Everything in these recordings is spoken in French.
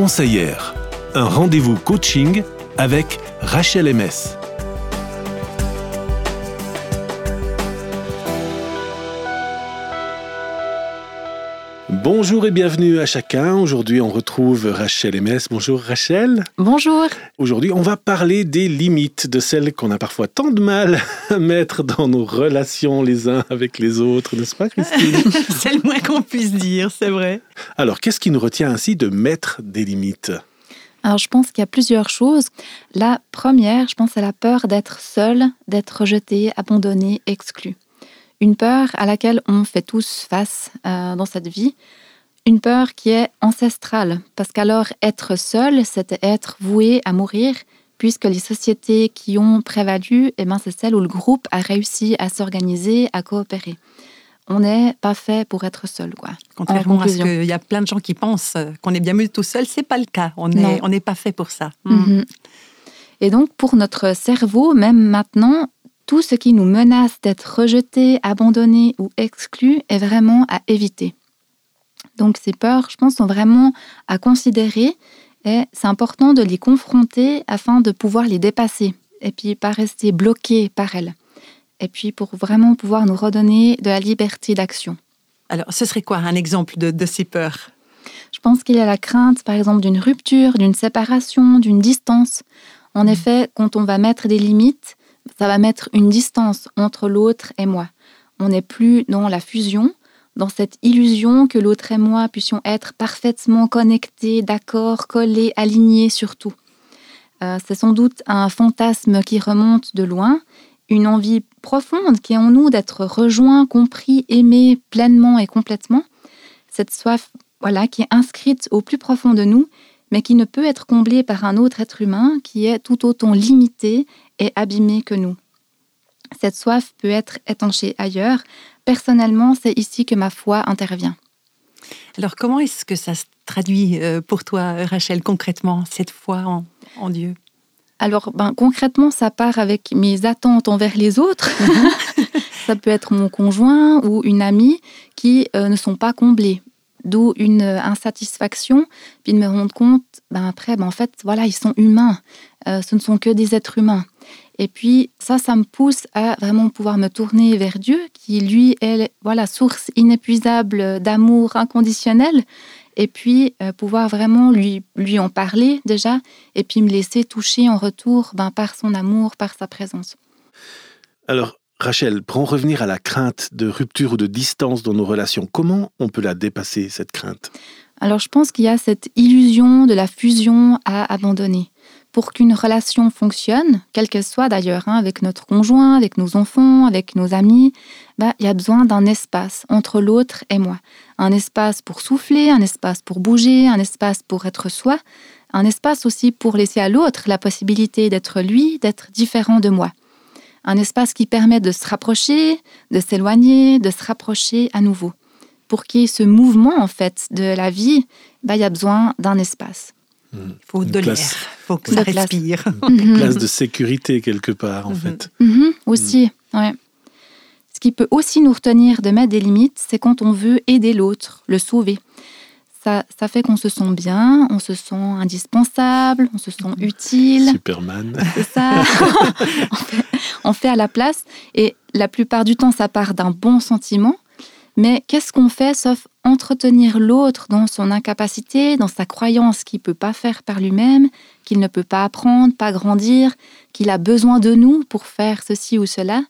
conseillère. Un rendez-vous coaching avec Rachel MS. Bonjour et bienvenue à chacun. Aujourd'hui, on retrouve Rachel MS. Bonjour Rachel. Bonjour. Aujourd'hui, on va parler des limites, de celles qu'on a parfois tant de mal à mettre dans nos relations les uns avec les autres, n'est-ce pas Christine C'est le moins qu'on puisse dire, c'est vrai. Alors, qu'est-ce qui nous retient ainsi de mettre des limites? Alors, je pense qu'il y a plusieurs choses. La première, je pense à la peur d'être seul, d'être rejeté, abandonné, exclu une peur à laquelle on fait tous face euh, dans cette vie, une peur qui est ancestrale, parce qu'alors être seul, c'était être voué à mourir, puisque les sociétés qui ont prévalu, eh ben, c'est celles où le groupe a réussi à s'organiser, à coopérer. On n'est pas fait pour être seul, quoi. Contrairement à ce qu'il y a plein de gens qui pensent qu'on est bien mieux tout seul, c'est pas le cas. On n'est on n'est pas fait pour ça. Mhm. Et donc, pour notre cerveau, même maintenant, tout ce qui nous menace d'être rejeté, abandonné ou exclu est vraiment à éviter. Donc ces peurs, je pense, sont vraiment à considérer et c'est important de les confronter afin de pouvoir les dépasser et puis pas rester bloqué par elles. Et puis pour vraiment pouvoir nous redonner de la liberté d'action. Alors, ce serait quoi un exemple de, de ces peurs? Je pense qu'il y a la crainte, par exemple, d'une rupture, d'une séparation, d'une distance. En mmh. effet, quand on va mettre des limites, ça va mettre une distance entre l'autre et moi. On n'est plus dans la fusion, dans cette illusion que l'autre et moi puissions être parfaitement connectés, d'accord, collés, alignés sur tout. Euh, c'est sans doute un fantasme qui remonte de loin, une envie profonde qui est en nous d'être rejoint, compris, aimé pleinement et complètement. Cette soif, voilà, qui est inscrite au plus profond de nous, mais qui ne peut être comblée par un autre être humain qui est tout autant limité et abîmé que nous. Cette soif peut être étanchée ailleurs. Personnellement, c'est ici que ma foi intervient. Alors comment est-ce que ça se traduit euh, pour toi, Rachel, concrètement, cette foi en, Dieu? Alors ben, concrètement, ça part avec mes attentes envers les autres. Mhm. ça peut être mon conjoint ou une amie qui euh, ne sont pas comblés d'où une insatisfaction, puis de me rendre compte, ben après, ben en fait, voilà, ils sont humains, euh, ce ne sont que des êtres humains. Et puis ça, ça me pousse à vraiment pouvoir me tourner vers Dieu, qui lui est voilà source inépuisable d'amour inconditionnel, et puis euh, pouvoir vraiment lui lui en parler déjà, et puis me laisser toucher en retour ben, par son amour, par sa présence. Alors Rachel, pour en revenir à la crainte de rupture ou de distance dans nos relations, comment on peut la dépasser cette crainte? Alors je pense qu'il y a cette illusion de la fusion à abandonner pour qu'une relation fonctionne, quelle qu'elle soit d'ailleurs, hein, avec notre conjoint, avec nos enfants, avec nos amis, bah, il y a besoin d'un espace entre l'autre et moi. Un espace pour souffler, un espace pour bouger, un espace pour être soi, un espace aussi pour laisser à l'autre la possibilité d'être lui, d'être différent de moi. Un espace qui permet de se rapprocher, de s'éloigner, de se rapprocher à nouveau. Pour qu'il y ait ce mouvement en fait de la vie, bah, il y a besoin d'un espace. Il faut de l'air, il faut que ça respire. Une place de sécurité quelque part, en mhm. fait. Mhm, aussi, ouais. Ce qui peut aussi nous retenir de mettre des limites, c'est quand on veut aider l'autre, le sauver. Ça, ça fait qu'on se sent bien, on se sent indispensable, on se sent mhm. utile. Superman. C'est ça. on, fait, on fait à la place. Et la plupart du temps, ça part d'un bon sentiment. Mais qu'est-ce qu'on fait sauf entretenir l'autre dans son incapacité, dans sa croyance qu'il ne peut pas faire par lui-même, qu'il ne peut pas apprendre, pas grandir, qu'il a besoin de nous pour faire ceci ou cela?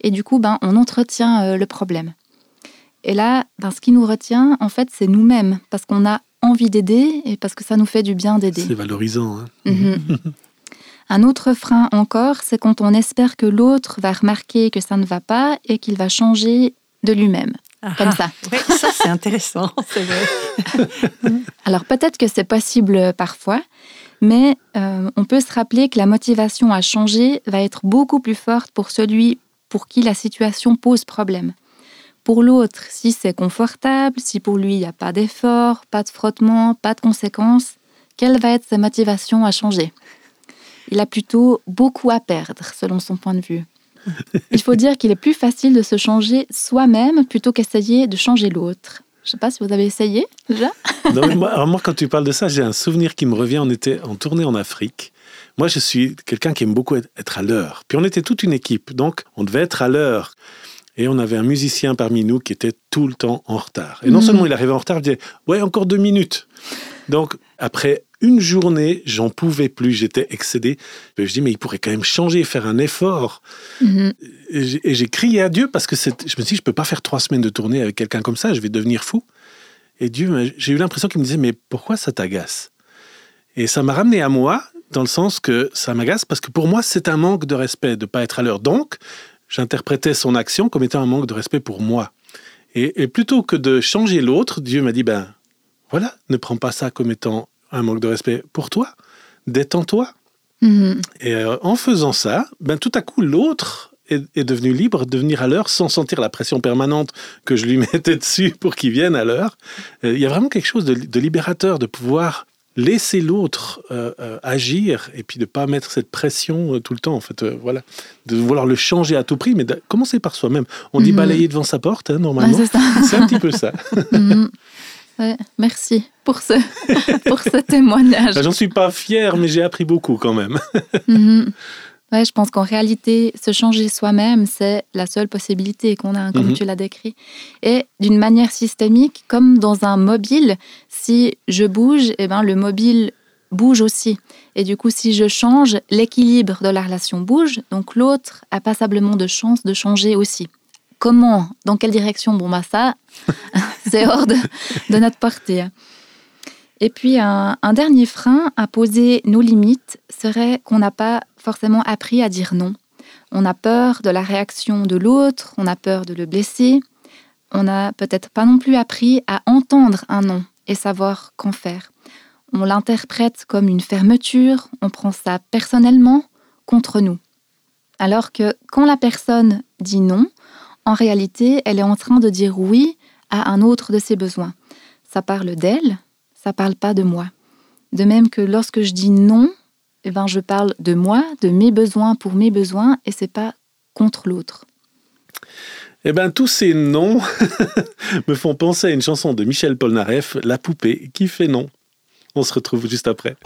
Et du coup, ben, on entretient euh, le problème. Et là, ben, ce qui nous retient, en fait, c'est nous-mêmes, parce qu'on a envie d'aider et parce que ça nous fait du bien d'aider. C'est valorisant. Hein. Mhm. Un autre frein encore, c'est quand on espère que l'autre va remarquer que ça ne va pas et qu'il va changer de lui-même comme ça. Oui, ça c'est intéressant, c'est vrai. Alors peut-être que c'est possible parfois, mais euh, on peut se rappeler que la motivation à changer va être beaucoup plus forte pour celui pour qui la situation pose problème. Pour l'autre, si c'est confortable, si pour lui il n'y a pas d'effort, pas de frottement, pas de conséquences, quelle va être sa motivation à changer? Il a plutôt beaucoup à perdre selon son point de vue. Il faut dire qu'il est plus facile de se changer soi-même plutôt qu'essayer de changer l'autre. Je ne sais pas si vous avez essayé déjà. moi, moi, quand tu parles de ça, j'ai un souvenir qui me revient. On était en tournée en Afrique. Moi, je suis quelqu'un qui aime beaucoup être à l'heure. Puis on était toute une équipe, donc on devait être à l'heure. Et on avait un musicien parmi nous qui était tout le temps en retard. Et non mhm. seulement il arrivait en retard, il disait Ouais, encore deux minutes. Donc, après une journée, j'en pouvais plus, j'étais excédé. Je dis, mais il pourrait quand même changer, faire un effort. Mhm. Et j'ai crié à Dieu parce que je me suis dit, je peux pas faire trois semaines de tournée avec quelqu'un comme ça, je vais devenir fou. Et Dieu, j'ai eu l'impression qu'il me disait, mais pourquoi ça t'agace? Et ça m'a ramené à moi, dans le sens que ça m'agace parce que pour moi, c'est un manque de respect de ne pas être à l'heure. Donc, j'interprétais son action comme étant un manque de respect pour moi. Et, et plutôt que de changer l'autre, Dieu m'a dit, ben voilà, ne prends pas ça comme étant un manque de respect pour toi, détends-toi. Mhm. Et euh, en faisant ça, ben, tout à coup, l'autre est, devenu libre de venir à l'heure sans sentir la pression permanente que je lui mettais dessus pour qu'il vienne à l'heure. Euh, il y a vraiment quelque chose de, libérateur de pouvoir laisser l'autre euh, agir et puis de pas mettre cette pression tout le temps en fait voilà de vouloir le changer à tout prix mais de commencer par soi-même on dit mhm. balayer devant sa porte hein, normalement c'est un petit peu ça mhm merci pour ce, pour ce témoignage. J'en suis pas fière, mais j'ai appris beaucoup quand même. Mhm. ouais, je pense qu'en réalité, se changer soi-même, c'est la seule possibilité qu'on a, comme mhm. tu l'as décrit. Et d'une manière systémique, comme dans un mobile, si je bouge, eh ben, le mobile bouge aussi. Et du coup, si je change, l'équilibre de la relation bouge, donc l'autre a passablement de chances de changer aussi. Comment Dans quelle direction Bon, bah ça, c'est hors de, notre portée. Et puis, un, dernier frein à poser nos limites serait qu'on n'a pas forcément appris à dire non. On a peur de la réaction de l'autre, on a peur de le blesser. On n'a peut-être pas non plus appris à entendre un non et savoir qu'en faire. On l'interprète comme une fermeture, on prend ça personnellement contre nous. Alors que quand la personne dit non, en réalité, elle est en train de dire oui à un autre de ses besoins. Ça parle d'elle, ça parle pas de moi. De même que lorsque je dis non, eh ben je parle de moi, de mes besoins pour mes besoins, et c'est pas contre l'autre. Eh bien, tous ces noms me font penser à une chanson de Michel Polnareff, La poupée qui fait non. On se retrouve juste après.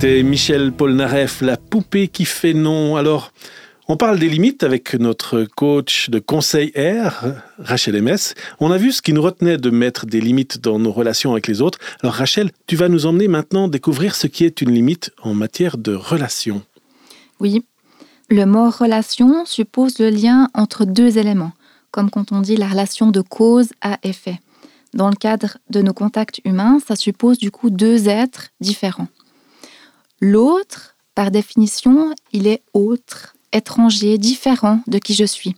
C'était Michel Polnareff, la poupée qui fait non. Alors, on parle des limites avec notre coach de conseil R, Rachel MS. On a vu ce qui nous retenait de mettre des limites dans nos relations avec les autres. Alors Rachel, tu vas nous emmener maintenant découvrir ce qui est une limite en matière de relation. Oui, le mot relation suppose le lien entre deux éléments, comme quand on dit la relation de cause à effet. Dans le cadre de nos contacts humains, ça suppose du coup deux êtres différents. L'autre, par définition, il est autre, étranger, différent de qui je suis.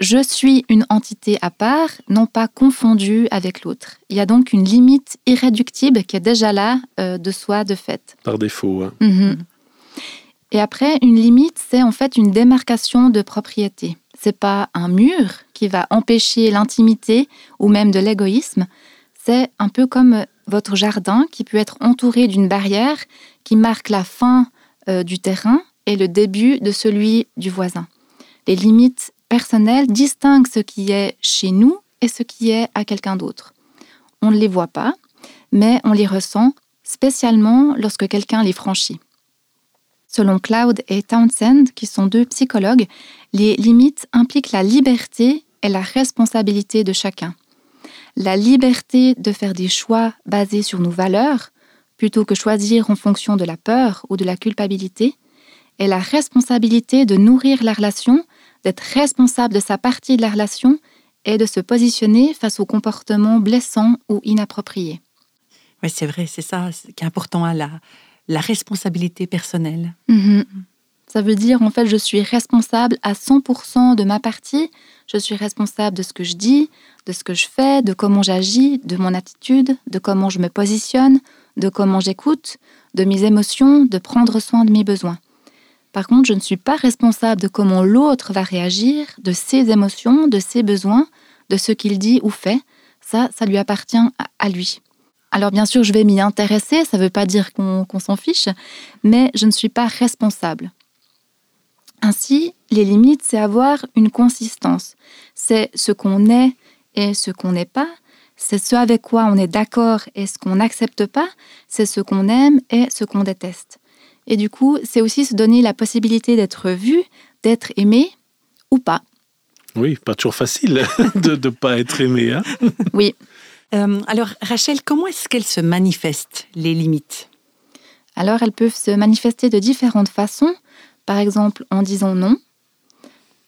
Je suis une entité à part, non pas confondue avec l'autre. Il y a donc une limite irréductible qui est déjà là euh, de soi de fait. Par défaut. Hein. Mhm. Et après, une limite, c'est en fait une démarcation de propriété. C'est pas un mur qui va empêcher l'intimité ou même de l'égoïsme. C'est un peu comme votre jardin qui peut être entouré d'une barrière qui marque la fin euh, du terrain et le début de celui du voisin. Les limites personnelles distinguent ce qui est chez nous et ce qui est à quelqu'un d'autre. On ne les voit pas, mais on les ressent, spécialement lorsque quelqu'un les franchit. Selon Cloud et Townsend, qui sont deux psychologues, les limites impliquent la liberté et la responsabilité de chacun. La liberté de faire des choix basés sur nos valeurs, plutôt que choisir en fonction de la peur ou de la culpabilité, et la responsabilité de nourrir la relation, d'être responsable de sa partie de la relation et de se positionner face aux comportements blessants ou inappropriés. Oui, c'est vrai, c'est ça qui est important à la, la responsabilité personnelle. Mhm. Ça veut dire, en fait, je suis responsable à 100% de ma partie. Je suis responsable de ce que je dis, de ce que je fais, de comment j'agis, de mon attitude, de comment je me positionne, de comment j'écoute, de mes émotions, de prendre soin de mes besoins. Par contre, je ne suis pas responsable de comment l'autre va réagir, de ses émotions, de ses besoins, de ce qu'il dit ou fait. Ça, ça lui appartient à lui. Alors bien sûr, je vais m'y intéresser, ça ne veut pas dire qu'on s'en fiche, mais je ne suis pas responsable. Ainsi, les limites, c'est avoir une consistance. C'est ce qu'on est et ce qu'on n'est pas. C'est ce avec quoi on est d'accord et ce qu'on n'accepte pas. C'est ce qu'on aime et ce qu'on déteste. Et du coup, c'est aussi se donner la possibilité d'être vu, d'être aimé ou pas. Oui, pas toujours facile de ne pas être aimé. Hein oui, euh, alors, Rachel, comment est-ce qu'elles se manifestent, les limites? Alors, elles peuvent se manifester de différentes façons. Par exemple, en disant non,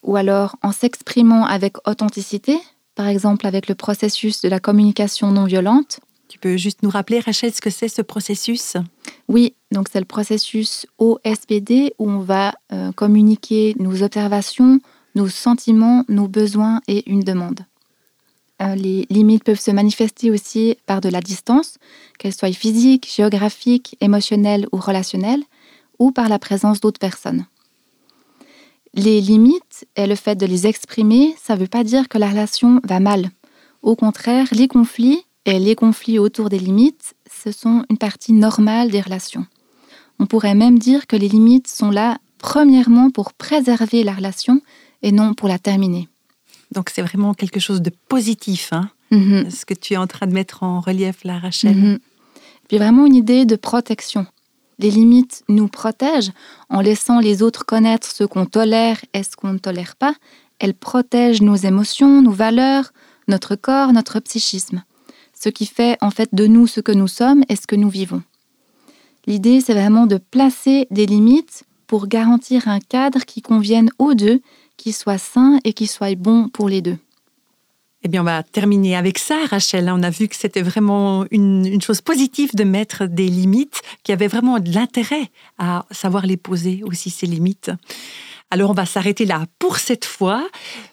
ou alors en s'exprimant avec authenticité, par exemple avec le processus de la communication non violente. Tu peux juste nous rappeler, Rachel, ce que c'est ce processus? Oui, donc c'est le processus OSBD où on va euh, communiquer nos observations, nos sentiments, nos besoins et une demande. Euh, les limites peuvent se manifester aussi par de la distance, qu'elle soit physique, géographique, émotionnelle ou relationnelle, ou par la présence d'autres personnes. Les limites et le fait de les exprimer, ça ne veut pas dire que la relation va mal. Au contraire, les conflits et les conflits autour des limites, ce sont une partie normale des relations. On pourrait même dire que les limites sont là premièrement pour préserver la relation et non pour la terminer. Donc c'est vraiment quelque chose de positif, hein, mhm. ce que tu es en train de mettre en relief là, Rachel. Mhm. Puis vraiment une idée de protection. Les limites nous protègent en laissant les autres connaître ce qu'on tolère et ce qu'on ne tolère pas. Elles protègent nos émotions, nos valeurs, notre corps, notre psychisme. Ce qui fait en fait de nous ce que nous sommes et ce que nous vivons. L'idée, c'est vraiment de placer des limites pour garantir un cadre qui convienne aux deux qui soit sain et qui soit bon pour les deux. Eh bien, on va terminer avec ça, Rachel. On a vu que c'était vraiment une, chose positive de mettre des limites, qui avait vraiment de l'intérêt à savoir les poser aussi, ces limites. Alors, on va s'arrêter là pour cette fois,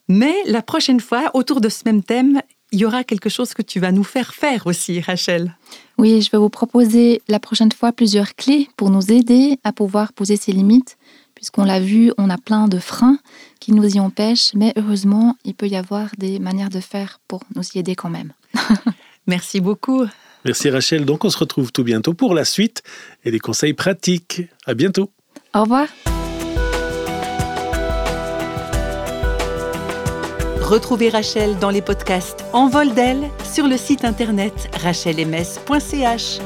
mais la prochaine fois, autour de ce même thème, il y aura quelque chose que tu vas nous faire faire aussi, Rachel. Oui, je vais vous proposer la prochaine fois plusieurs clés pour nous aider à pouvoir poser ces limites puisqu'on l'a vu, on a plein de freins qui nous y empêchent, mais heureusement, il peut y avoir des manières de faire pour nous y aider quand même. Merci beaucoup. Merci Rachel. Donc on se retrouve tout bientôt pour la suite et des conseils pratiques. À bientôt. Au revoir. Retrouvez Rachel dans les podcasts En vol d'elle sur le site internet rachelms.ch.